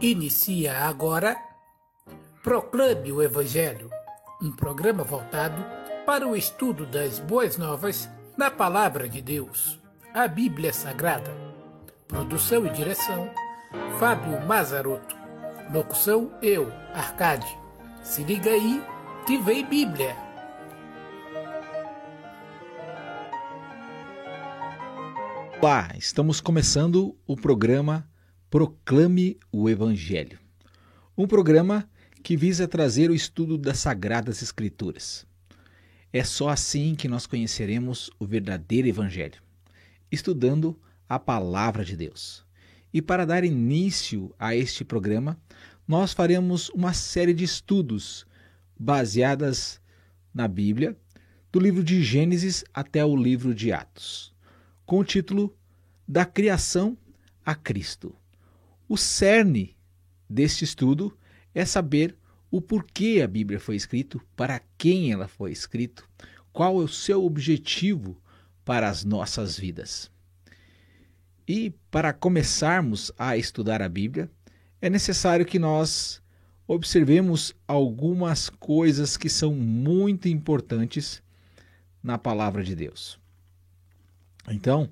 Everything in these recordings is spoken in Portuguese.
Inicia agora Proclame o Evangelho, um programa voltado para o estudo das boas novas na Palavra de Deus, a Bíblia Sagrada. Produção e direção: Fábio Mazarotto. Locução: eu, Arcade. Se liga aí que vem Bíblia. Olá, estamos começando o programa Proclame o Evangelho. Um programa que visa trazer o estudo das Sagradas Escrituras. É só assim que nós conheceremos o verdadeiro Evangelho, estudando a Palavra de Deus. E para dar início a este programa, nós faremos uma série de estudos baseadas na Bíblia, do livro de Gênesis até o livro de Atos, com o título Da Criação a Cristo. O cerne deste estudo é saber o porquê a Bíblia foi escrita, para quem ela foi escrita, qual é o seu objetivo para as nossas vidas. E para começarmos a estudar a Bíblia, é necessário que nós observemos algumas coisas que são muito importantes na palavra de Deus. Então,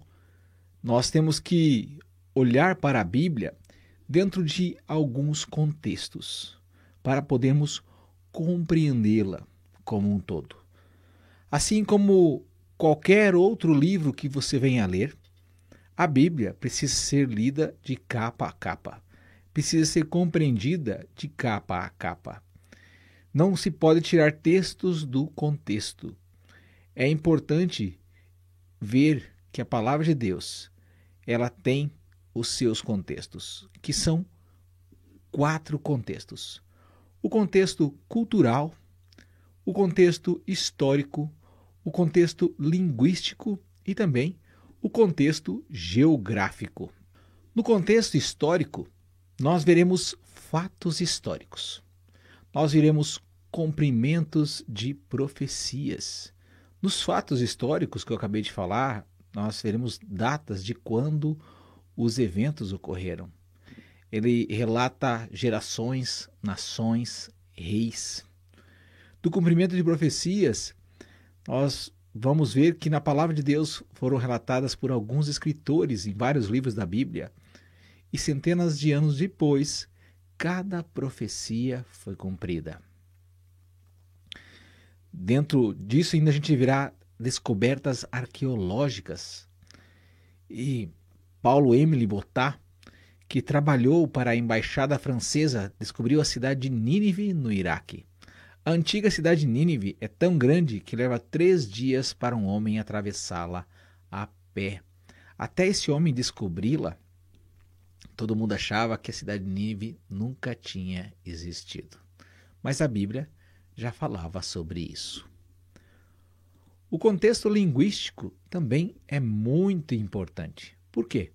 nós temos que olhar para a Bíblia dentro de alguns contextos, para podermos compreendê-la como um todo. Assim como qualquer outro livro que você venha ler, a Bíblia precisa ser lida de capa a capa, precisa ser compreendida de capa a capa. Não se pode tirar textos do contexto. É importante ver que a palavra de Deus, ela tem os seus contextos, que são quatro contextos: o contexto cultural, o contexto histórico, o contexto linguístico e também o contexto geográfico. No contexto histórico, nós veremos fatos históricos. Nós veremos cumprimentos de profecias. Nos fatos históricos que eu acabei de falar, nós veremos datas de quando os eventos ocorreram. Ele relata gerações, nações, reis. Do cumprimento de profecias, nós vamos ver que na palavra de Deus foram relatadas por alguns escritores em vários livros da Bíblia, e centenas de anos depois, cada profecia foi cumprida. Dentro disso, ainda a gente verá descobertas arqueológicas. E Paulo Emily Botat, que trabalhou para a embaixada francesa, descobriu a cidade de Nínive, no Iraque. A antiga cidade de Nínive é tão grande que leva três dias para um homem atravessá-la a pé. Até esse homem descobri-la, todo mundo achava que a cidade de Nínive nunca tinha existido. Mas a Bíblia já falava sobre isso. O contexto linguístico também é muito importante. Por quê?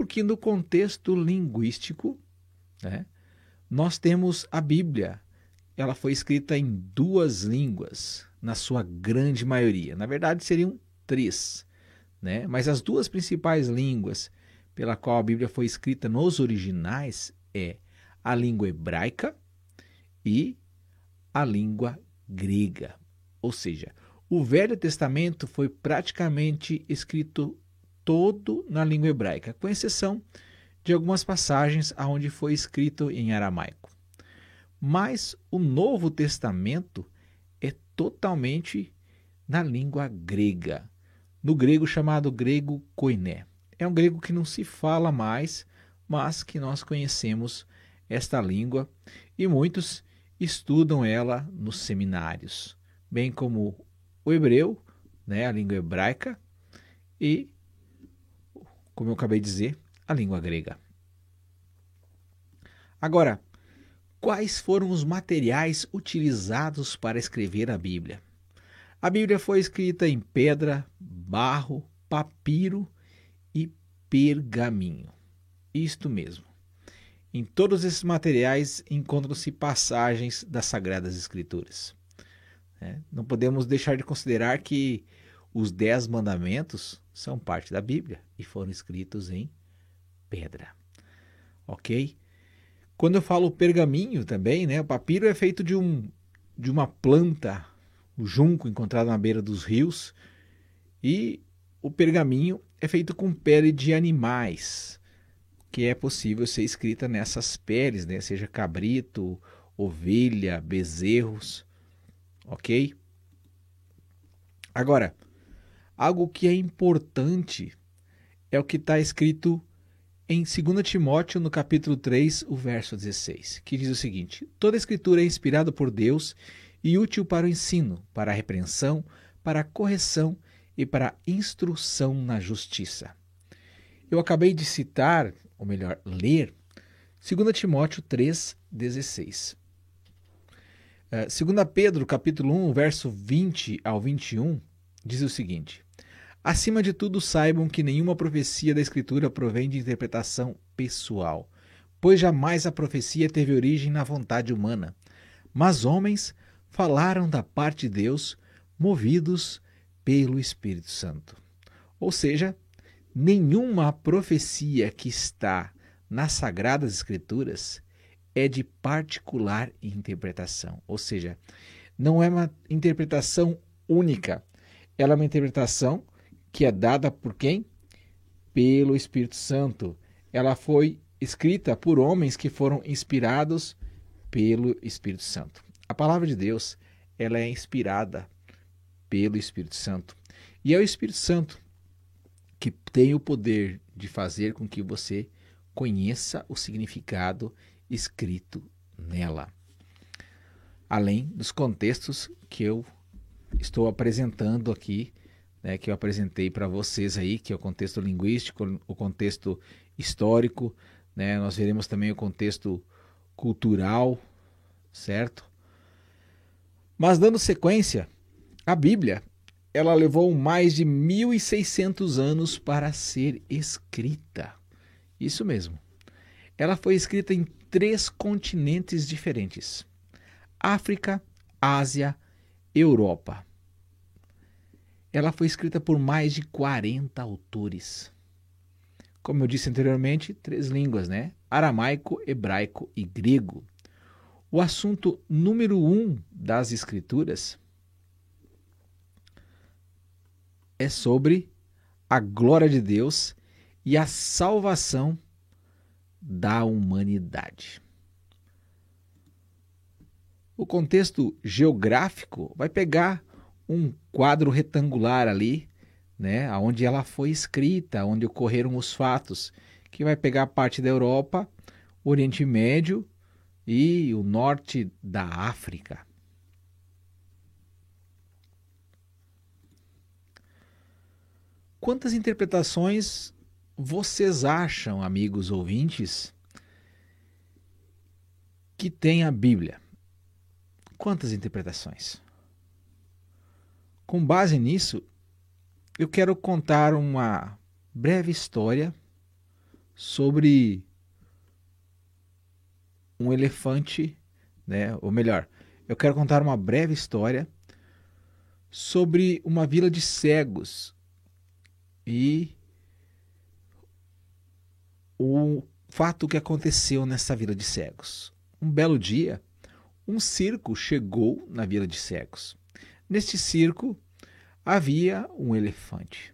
Porque no contexto linguístico, né, nós temos a Bíblia. Ela foi escrita em duas línguas, na sua grande maioria. Na verdade, seriam três. Né? Mas as duas principais línguas pela qual a Bíblia foi escrita nos originais é a língua hebraica e a língua grega. Ou seja, o Velho Testamento foi praticamente escrito todo na língua hebraica, com exceção de algumas passagens onde foi escrito em aramaico. Mas o Novo Testamento é totalmente na língua grega, no grego chamado grego koiné. É um grego que não se fala mais, mas que nós conhecemos esta língua e muitos estudam ela nos seminários, bem como o hebreu, né, a língua hebraica, e como eu acabei de dizer, a língua grega. Agora, quais foram os materiais utilizados para escrever a Bíblia? A Bíblia foi escrita em pedra, barro, papiro e pergaminho. Isto mesmo. Em todos esses materiais encontram-se passagens das Sagradas Escrituras. É, não podemos deixar de considerar que os Dez Mandamentos são parte da Bíblia e foram escritos em pedra. Ok? Quando eu falo pergaminho também, né, o papiro é feito de, um, de uma planta, o junco encontrado na beira dos rios, e o pergaminho é feito com pele de animais, que é possível ser escrita nessas peles, né, seja cabrito, ovelha, bezerros, ok? Agora, algo que é importante é o que está escrito em 2 Timóteo, no capítulo 3, o verso 16, que diz o seguinte: Toda escritura é inspirada por Deus e útil para o ensino, para a repreensão, para a correção e para a instrução na justiça. Eu acabei de citar, ou melhor, ler, 2 Timóteo 3, 16. Uh, 2 Pedro, capítulo 1, verso 20 ao 21, diz o seguinte: Acima de tudo, saibam que nenhuma profecia da Escritura provém de interpretação pessoal, pois jamais a profecia teve origem na vontade humana. Mas homens falaram da parte de Deus, movidos pelo Espírito Santo. Ou seja, nenhuma profecia que está nas Sagradas Escrituras é de particular interpretação. Ou seja, não é uma interpretação única, ela é uma interpretação que é dada por quem? Pelo Espírito Santo. Ela foi escrita por homens que foram inspirados pelo Espírito Santo. A palavra de Deus, ela é inspirada pelo Espírito Santo. E é o Espírito Santo que tem o poder de fazer com que você conheça o significado escrito nela. Além dos contextos que eu estou apresentando aqui né, que eu apresentei para vocês aí, que é o contexto linguístico, o contexto histórico, né, nós veremos também o contexto cultural, certo? Mas dando sequência, a Bíblia, ela levou mais de 1600 anos para ser escrita. Isso mesmo. Ela foi escrita em três continentes diferentes: África, Ásia, Europa. Ela foi escrita por mais de 40 autores. Como eu disse anteriormente, três línguas, né? Aramaico, hebraico e grego. O assunto número um das Escrituras é sobre a glória de Deus e a salvação da humanidade. O contexto geográfico vai pegar um quadro retangular ali, né, onde ela foi escrita, onde ocorreram os fatos, que vai pegar parte da Europa, o Oriente Médio e o norte da África. Quantas interpretações vocês acham, amigos ouvintes, que tem a Bíblia? Quantas interpretações? Com base nisso, eu quero contar uma breve história sobre um elefante, né? Ou melhor, eu quero contar uma breve história sobre uma vila de cegos e o fato que aconteceu nessa vila de cegos. Um belo dia, um circo chegou na vila de cegos. Neste circo havia um elefante.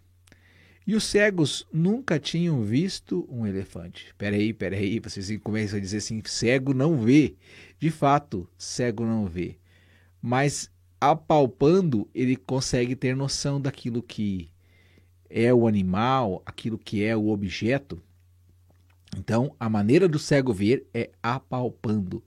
E os cegos nunca tinham visto um elefante. Peraí, peraí, vocês começam a dizer assim: cego não vê. De fato, cego não vê. Mas apalpando, ele consegue ter noção daquilo que é o animal, aquilo que é o objeto. Então, a maneira do cego ver é apalpando,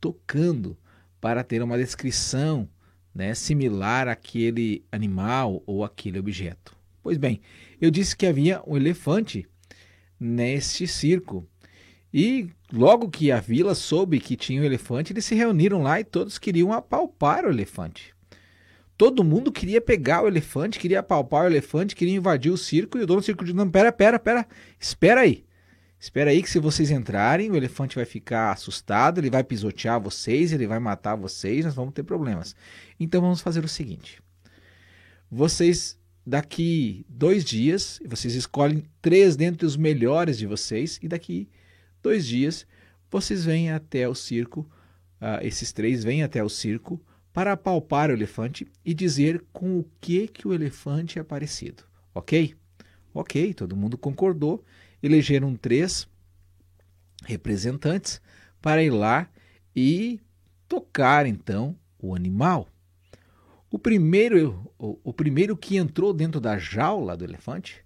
tocando, para ter uma descrição né, similar àquele animal ou aquele objeto. Pois bem, eu disse que havia um elefante neste circo. E logo que a vila soube que tinha um elefante, eles se reuniram lá e todos queriam apalpar o elefante. Todo mundo queria pegar o elefante, queria apalpar o elefante, queria invadir o circo. E o dono do circo disse: Não, pera, pera, pera, espera aí. Espera aí que se vocês entrarem, o elefante vai ficar assustado, ele vai pisotear vocês, ele vai matar vocês, nós vamos ter problemas. Então vamos fazer o seguinte: vocês daqui dois dias, vocês escolhem três dentre os melhores de vocês, e daqui dois dias vocês vêm até o circo, uh, esses três vêm até o circo para apalpar o elefante e dizer com o que que o elefante é parecido, ok? Ok, todo mundo concordou. Elegeram três representantes para ir lá e tocar então o animal. O primeiro, o, o primeiro que entrou dentro da jaula do elefante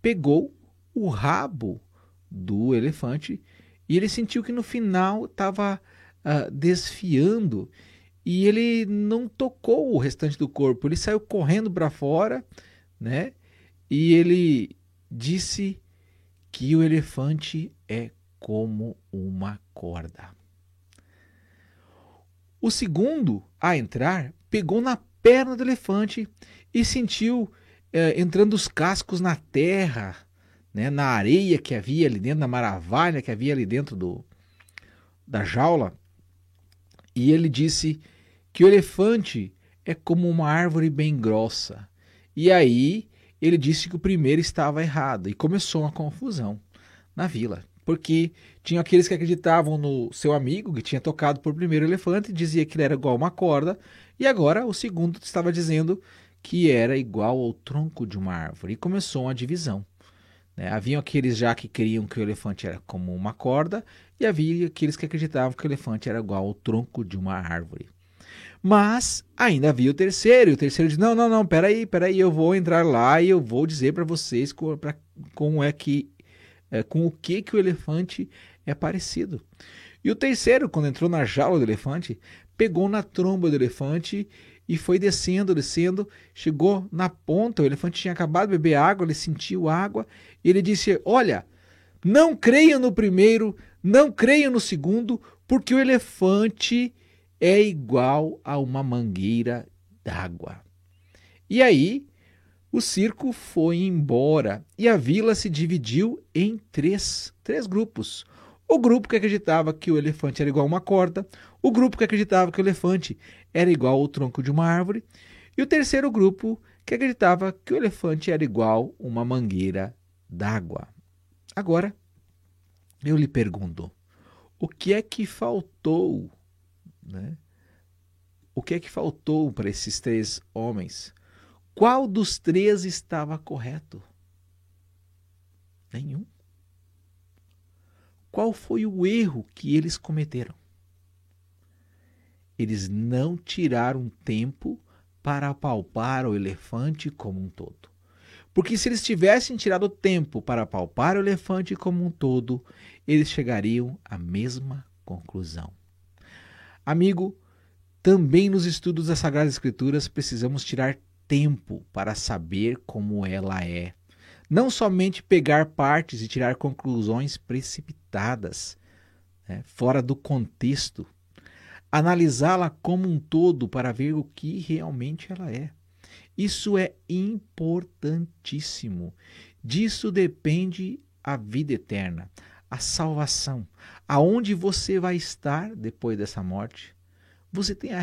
pegou o rabo do elefante e ele sentiu que no final estava uh, desfiando e ele não tocou o restante do corpo. Ele saiu correndo para fora, né? E ele disse que o elefante é como uma corda. O segundo a entrar pegou na perna do elefante e sentiu é, entrando os cascos na terra, né, na areia que havia ali dentro, na maravilha que havia ali dentro do, da jaula. E ele disse que o elefante é como uma árvore bem grossa. E aí ele disse que o primeiro estava errado e começou uma confusão na vila. Porque tinha aqueles que acreditavam no seu amigo que tinha tocado por primeiro elefante dizia que ele era igual uma corda, e agora o segundo estava dizendo que era igual ao tronco de uma árvore. E começou uma divisão. Né? Haviam aqueles já que queriam que o elefante era como uma corda, e havia aqueles que acreditavam que o elefante era igual ao tronco de uma árvore. Mas ainda havia o terceiro, e o terceiro disse: Não, não, não, peraí, peraí, eu vou entrar lá e eu vou dizer para vocês como é que, é, com o que, que o elefante é parecido. E o terceiro, quando entrou na jaula do elefante, pegou na tromba do elefante e foi descendo, descendo, chegou na ponta, o elefante tinha acabado de beber água, ele sentiu água, e ele disse: Olha, não creiam no primeiro, não creiam no segundo, porque o elefante é igual a uma mangueira d'água. E aí, o circo foi embora e a vila se dividiu em três, três grupos. O grupo que acreditava que o elefante era igual a uma corda, o grupo que acreditava que o elefante era igual ao tronco de uma árvore, e o terceiro grupo que acreditava que o elefante era igual a uma mangueira d'água. Agora, eu lhe pergunto: o que é que faltou? Né? O que é que faltou para esses três homens? Qual dos três estava correto? Nenhum. Qual foi o erro que eles cometeram? Eles não tiraram tempo para apalpar o elefante como um todo. Porque se eles tivessem tirado tempo para apalpar o elefante como um todo, eles chegariam à mesma conclusão. Amigo, também nos estudos das Sagradas Escrituras precisamos tirar tempo para saber como ela é não somente pegar partes e tirar conclusões precipitadas, né, fora do contexto, analisá-la como um todo para ver o que realmente ela é. Isso é importantíssimo. Disso depende a vida eterna, a salvação. Aonde você vai estar depois dessa morte? Você tem a,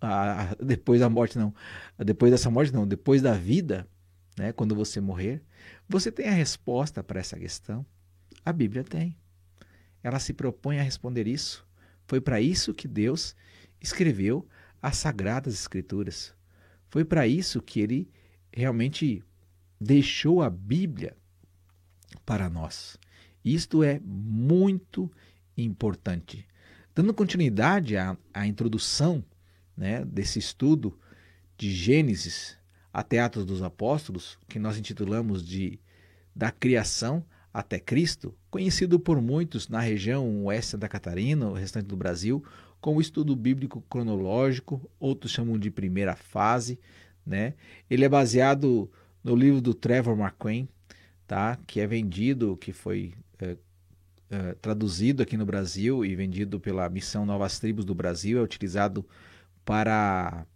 a depois da morte não, depois dessa morte não, depois da vida, né, quando você morrer, você tem a resposta para essa questão? A Bíblia tem. Ela se propõe a responder isso. Foi para isso que Deus escreveu as Sagradas Escrituras. Foi para isso que ele realmente deixou a Bíblia para nós. Isto é muito importante. Dando continuidade à, à introdução né, desse estudo de Gênesis até Atos dos Apóstolos, que nós intitulamos de Da Criação até Cristo, conhecido por muitos na região oeste Santa Catarina, o restante do Brasil, como estudo bíblico cronológico, outros chamam de primeira fase. Né? Ele é baseado no livro do Trevor McQueen, tá? que é vendido, que foi é, é, traduzido aqui no Brasil e vendido pela Missão Novas Tribos do Brasil, é utilizado para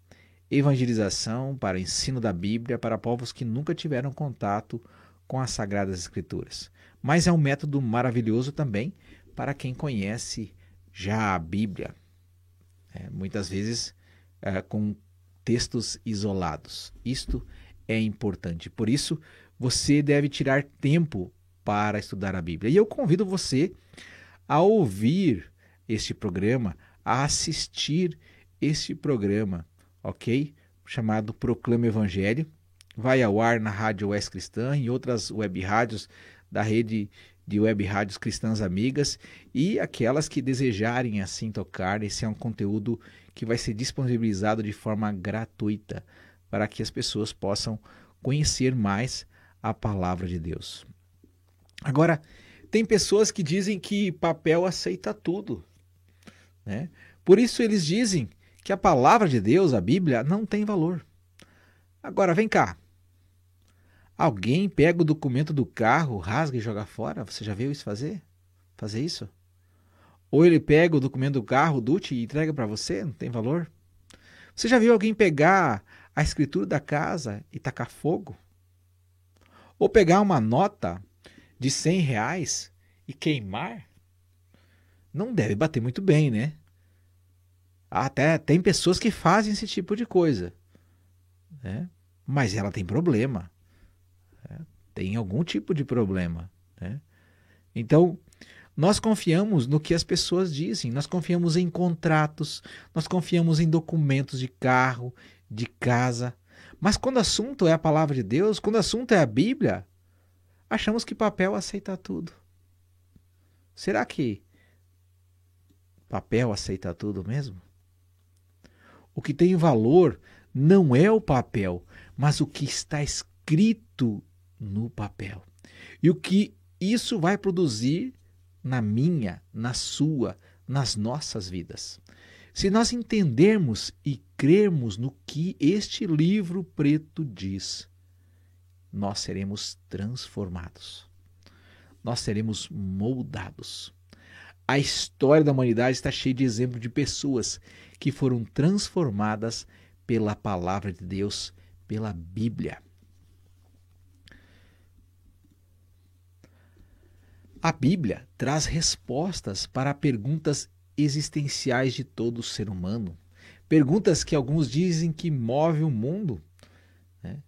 evangelização, para ensino da Bíblia para povos que nunca tiveram contato com as Sagradas Escrituras. Mas é um método maravilhoso também para quem conhece já a Bíblia, é, muitas vezes é, com textos isolados. Isto é importante. Por isso, você deve tirar tempo para estudar a Bíblia. E eu convido você a ouvir este programa, a assistir este programa, ok? Chamado Proclama Evangelho. Vai ao ar na Rádio Oeste Cristã e outras web rádios da rede de web rádios cristãs amigas e aquelas que desejarem assim tocar. Esse é um conteúdo que vai ser disponibilizado de forma gratuita para que as pessoas possam conhecer mais a palavra de Deus. Agora, tem pessoas que dizem que papel aceita tudo. Né? Por isso eles dizem que a palavra de Deus, a Bíblia, não tem valor. Agora, vem cá. Alguém pega o documento do carro, rasga e joga fora? Você já viu isso fazer? Fazer isso? Ou ele pega o documento do carro, o DUT, e entrega para você? Não tem valor? Você já viu alguém pegar a escritura da casa e tacar fogo? Ou pegar uma nota de 100 reais e queimar? Não deve bater muito bem, né? Até tem pessoas que fazem esse tipo de coisa. Né? Mas ela tem problema. Né? Tem algum tipo de problema. Né? Então, nós confiamos no que as pessoas dizem, nós confiamos em contratos, nós confiamos em documentos de carro, de casa. Mas quando o assunto é a palavra de Deus, quando o assunto é a Bíblia, achamos que papel aceita tudo. Será que papel aceita tudo mesmo? O que tem valor não é o papel, mas o que está escrito no papel. E o que isso vai produzir na minha, na sua, nas nossas vidas. Se nós entendermos e crermos no que este livro preto diz, nós seremos transformados. Nós seremos moldados. A história da humanidade está cheia de exemplos de pessoas que foram transformadas pela palavra de Deus, pela Bíblia. A Bíblia traz respostas para perguntas existenciais de todo ser humano. Perguntas que alguns dizem que move o mundo. Né?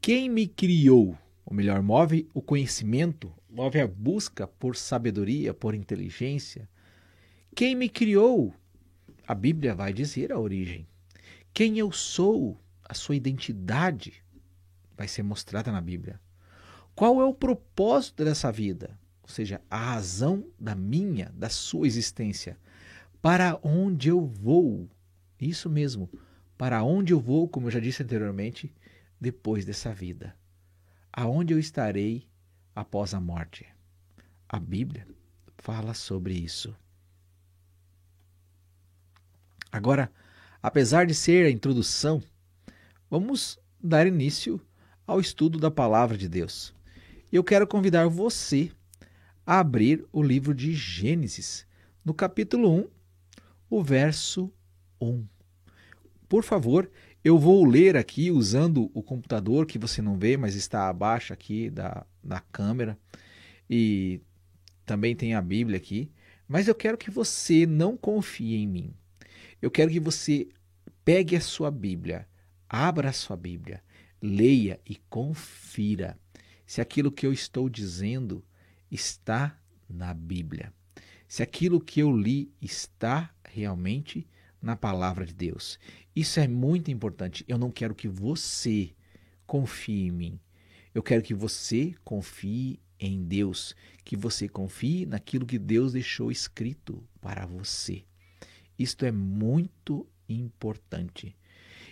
Quem me criou? Ou melhor, move o conhecimento, move a busca por sabedoria, por inteligência. Quem me criou? A Bíblia vai dizer a origem. Quem eu sou? A sua identidade vai ser mostrada na Bíblia. Qual é o propósito dessa vida? ou seja, a razão da minha, da sua existência. Para onde eu vou? Isso mesmo, para onde eu vou, como eu já disse anteriormente, depois dessa vida. Aonde eu estarei após a morte? A Bíblia fala sobre isso. Agora, apesar de ser a introdução, vamos dar início ao estudo da palavra de Deus. Eu quero convidar você a abrir o livro de Gênesis, no capítulo 1, o verso 1. Por favor, eu vou ler aqui usando o computador que você não vê, mas está abaixo aqui da, da câmera. E também tem a Bíblia aqui. Mas eu quero que você não confie em mim. Eu quero que você pegue a sua Bíblia, abra a sua Bíblia, leia e confira se aquilo que eu estou dizendo está na Bíblia. Se aquilo que eu li está realmente na palavra de Deus. Isso é muito importante. Eu não quero que você confie em mim. Eu quero que você confie em Deus, que você confie naquilo que Deus deixou escrito para você. Isto é muito importante.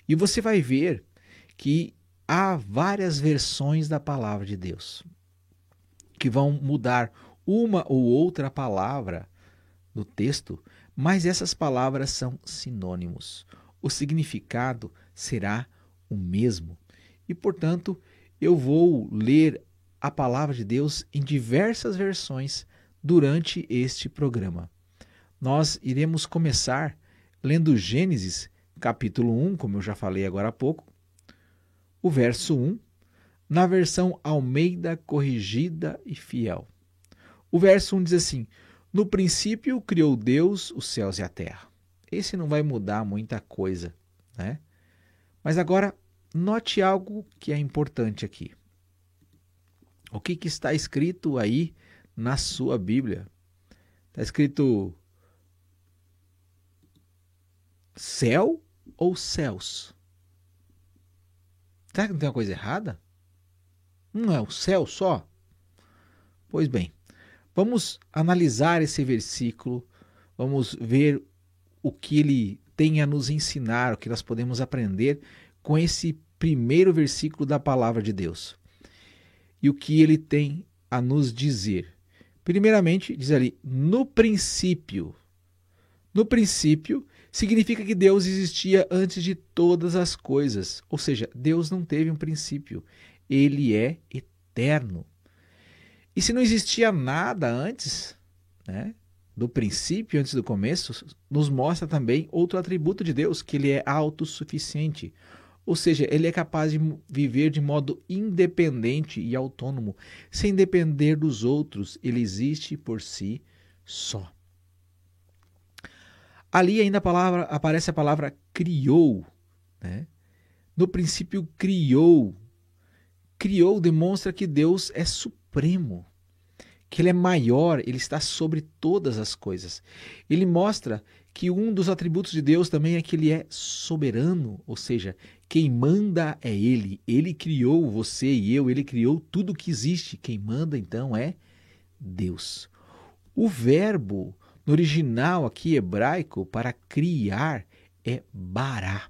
E você vai ver que há várias versões da palavra de Deus que vão mudar uma ou outra palavra no texto, mas essas palavras são sinônimos. O significado será o mesmo. E, portanto, eu vou ler a palavra de Deus em diversas versões durante este programa. Nós iremos começar lendo Gênesis, capítulo 1, como eu já falei agora há pouco, o verso 1 na versão Almeida Corrigida e Fiel. O verso 1 diz assim: No princípio criou Deus os céus e a terra. Esse não vai mudar muita coisa, né? Mas agora note algo que é importante aqui. O que, que está escrito aí na sua Bíblia? Está escrito céu ou céus? Será que não tem uma coisa errada? Não é o céu só? Pois bem, vamos analisar esse versículo, vamos ver o que ele tem a nos ensinar, o que nós podemos aprender com esse primeiro versículo da palavra de Deus. E o que ele tem a nos dizer. Primeiramente, diz ali, no princípio. No princípio significa que Deus existia antes de todas as coisas. Ou seja, Deus não teve um princípio ele é eterno. E se não existia nada antes, né, do princípio, antes do começo, nos mostra também outro atributo de Deus, que ele é autossuficiente. Ou seja, ele é capaz de viver de modo independente e autônomo, sem depender dos outros, ele existe por si só. Ali ainda a palavra, aparece a palavra criou. Né? No princípio criou criou demonstra que Deus é supremo, que ele é maior, ele está sobre todas as coisas. Ele mostra que um dos atributos de Deus também é que ele é soberano, ou seja, quem manda é ele. Ele criou você e eu, ele criou tudo que existe. Quem manda então é Deus. O verbo no original aqui hebraico para criar é bará.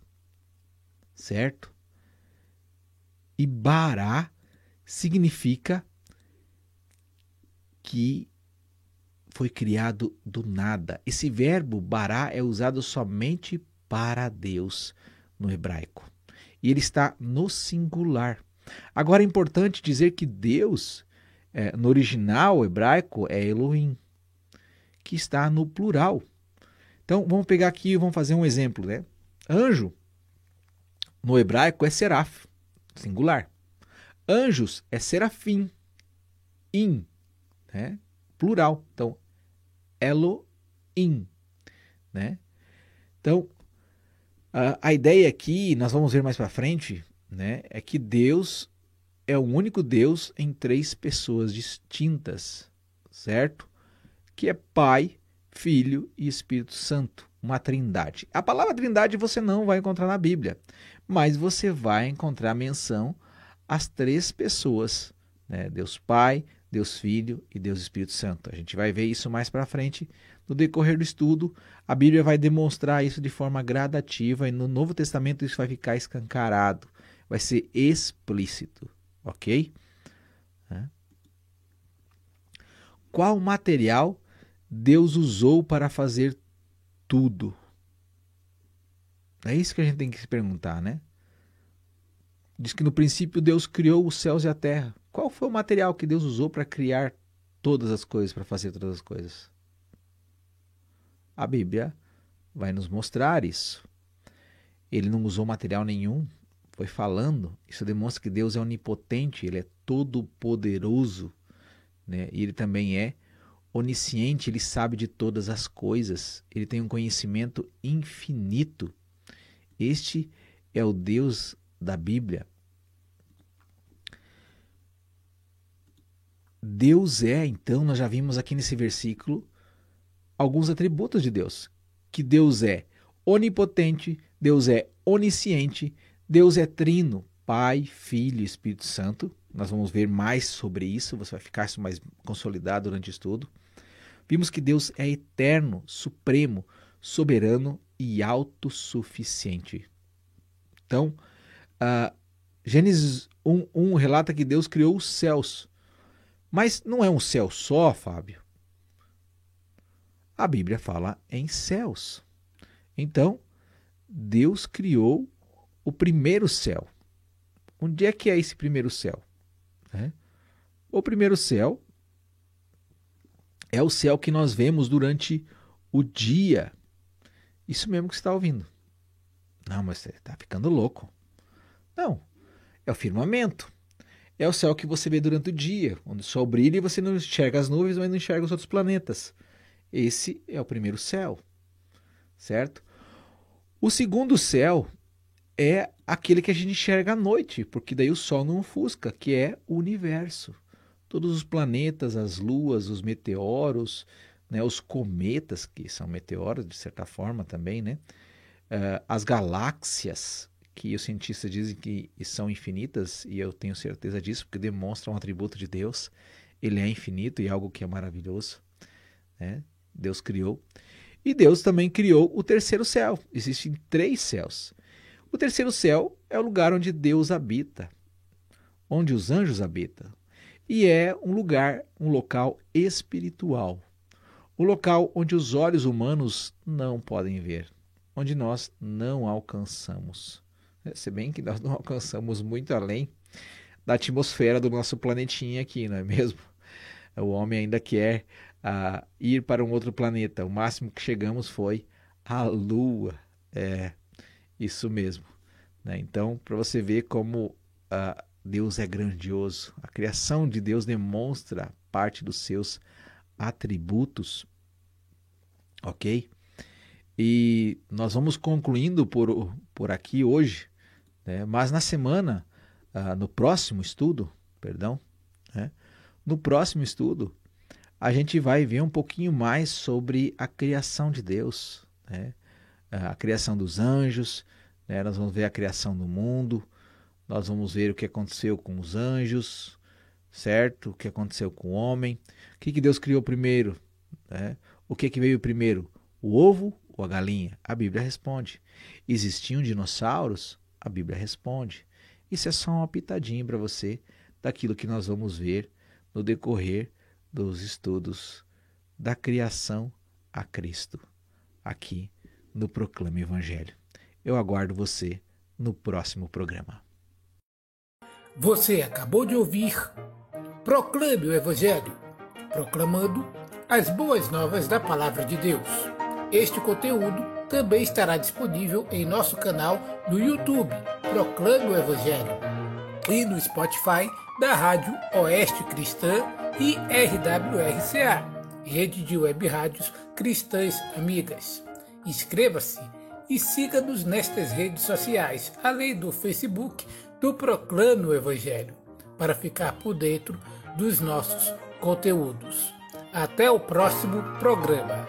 Certo? E bará significa que foi criado do nada. Esse verbo bará é usado somente para Deus no hebraico. E ele está no singular. Agora é importante dizer que Deus, é, no original hebraico, é Elohim, que está no plural. Então vamos pegar aqui e vamos fazer um exemplo. Né? Anjo, no hebraico, é seraf singular. Anjos é serafim, in, né? plural. Então, Elohim, né? Então, a, a ideia aqui, nós vamos ver mais para frente, né, é que Deus é o único Deus em três pessoas distintas, certo? Que é Pai, Filho e Espírito Santo, uma trindade. A palavra trindade você não vai encontrar na Bíblia, mas você vai encontrar menção às três pessoas, né? Deus Pai, Deus Filho e Deus Espírito Santo. A gente vai ver isso mais para frente no decorrer do estudo. A Bíblia vai demonstrar isso de forma gradativa e no Novo Testamento isso vai ficar escancarado, vai ser explícito, ok? Qual material Deus usou para fazer tudo? É isso que a gente tem que se perguntar, né? Diz que no princípio Deus criou os céus e a terra. Qual foi o material que Deus usou para criar todas as coisas, para fazer todas as coisas? A Bíblia vai nos mostrar isso. Ele não usou material nenhum, foi falando. Isso demonstra que Deus é onipotente, ele é todo poderoso, né? E ele também é onisciente, ele sabe de todas as coisas, ele tem um conhecimento infinito. Este é o Deus da Bíblia. Deus é, então, nós já vimos aqui nesse versículo alguns atributos de Deus. Que Deus é onipotente, Deus é onisciente, Deus é trino, Pai, Filho e Espírito Santo. Nós vamos ver mais sobre isso, você vai ficar mais consolidado durante o estudo. Vimos que Deus é eterno, supremo, soberano e autossuficiente. Então, uh, Gênesis 1, 1 relata que Deus criou os céus. Mas não é um céu só, Fábio. A Bíblia fala em céus. Então, Deus criou o primeiro céu. Onde é que é esse primeiro céu? É. O primeiro céu é o céu que nós vemos durante o dia. Isso mesmo que você está ouvindo. Não, mas você está ficando louco. Não, é o firmamento. É o céu que você vê durante o dia, onde o sol brilha e você não enxerga as nuvens, mas não enxerga os outros planetas. Esse é o primeiro céu, certo? O segundo céu é aquele que a gente enxerga à noite, porque daí o sol não ofusca, que é o universo todos os planetas, as luas, os meteoros, né, os cometas, que são meteoros de certa forma também, né, uh, as galáxias, que os cientistas dizem que são infinitas, e eu tenho certeza disso, porque demonstram um atributo de Deus. Ele é infinito e algo que é maravilhoso. Né? Deus criou. E Deus também criou o terceiro céu. Existem três céus. O terceiro céu é o lugar onde Deus habita, onde os anjos habitam. E é um lugar, um local espiritual. O local onde os olhos humanos não podem ver, onde nós não alcançamos. É, se bem que nós não alcançamos muito além da atmosfera do nosso planetinha aqui, não é mesmo? O homem ainda quer uh, ir para um outro planeta. O máximo que chegamos foi a Lua. É, isso mesmo. Né? Então, para você ver como uh, Deus é grandioso, a criação de Deus demonstra parte dos seus atributos. Ok? E nós vamos concluindo por, por aqui hoje né? Mas na semana, ah, no próximo estudo, perdão, né? no próximo estudo, a gente vai ver um pouquinho mais sobre a criação de Deus, né? a criação dos anjos, né? nós vamos ver a criação do mundo, nós vamos ver o que aconteceu com os anjos, certo? O que aconteceu com o homem, o que, que Deus criou primeiro, né? o que, que veio primeiro, o ovo ou a galinha? A Bíblia responde. Existiam dinossauros? A Bíblia responde. Isso é só uma pitadinha para você daquilo que nós vamos ver no decorrer dos estudos da criação a Cristo, aqui no Proclame Evangelho. Eu aguardo você no próximo programa. Você acabou de ouvir Proclame o Evangelho, proclamando as boas novas da Palavra de Deus. Este conteúdo também estará disponível em nosso canal no YouTube, Proclame o Evangelho, e no Spotify da Rádio Oeste Cristã e RWRCA, Rede de Web Rádios Cristãs Amigas. Inscreva-se e siga-nos nestas redes sociais, além do Facebook do Proclame o Evangelho, para ficar por dentro dos nossos conteúdos. Até o próximo programa.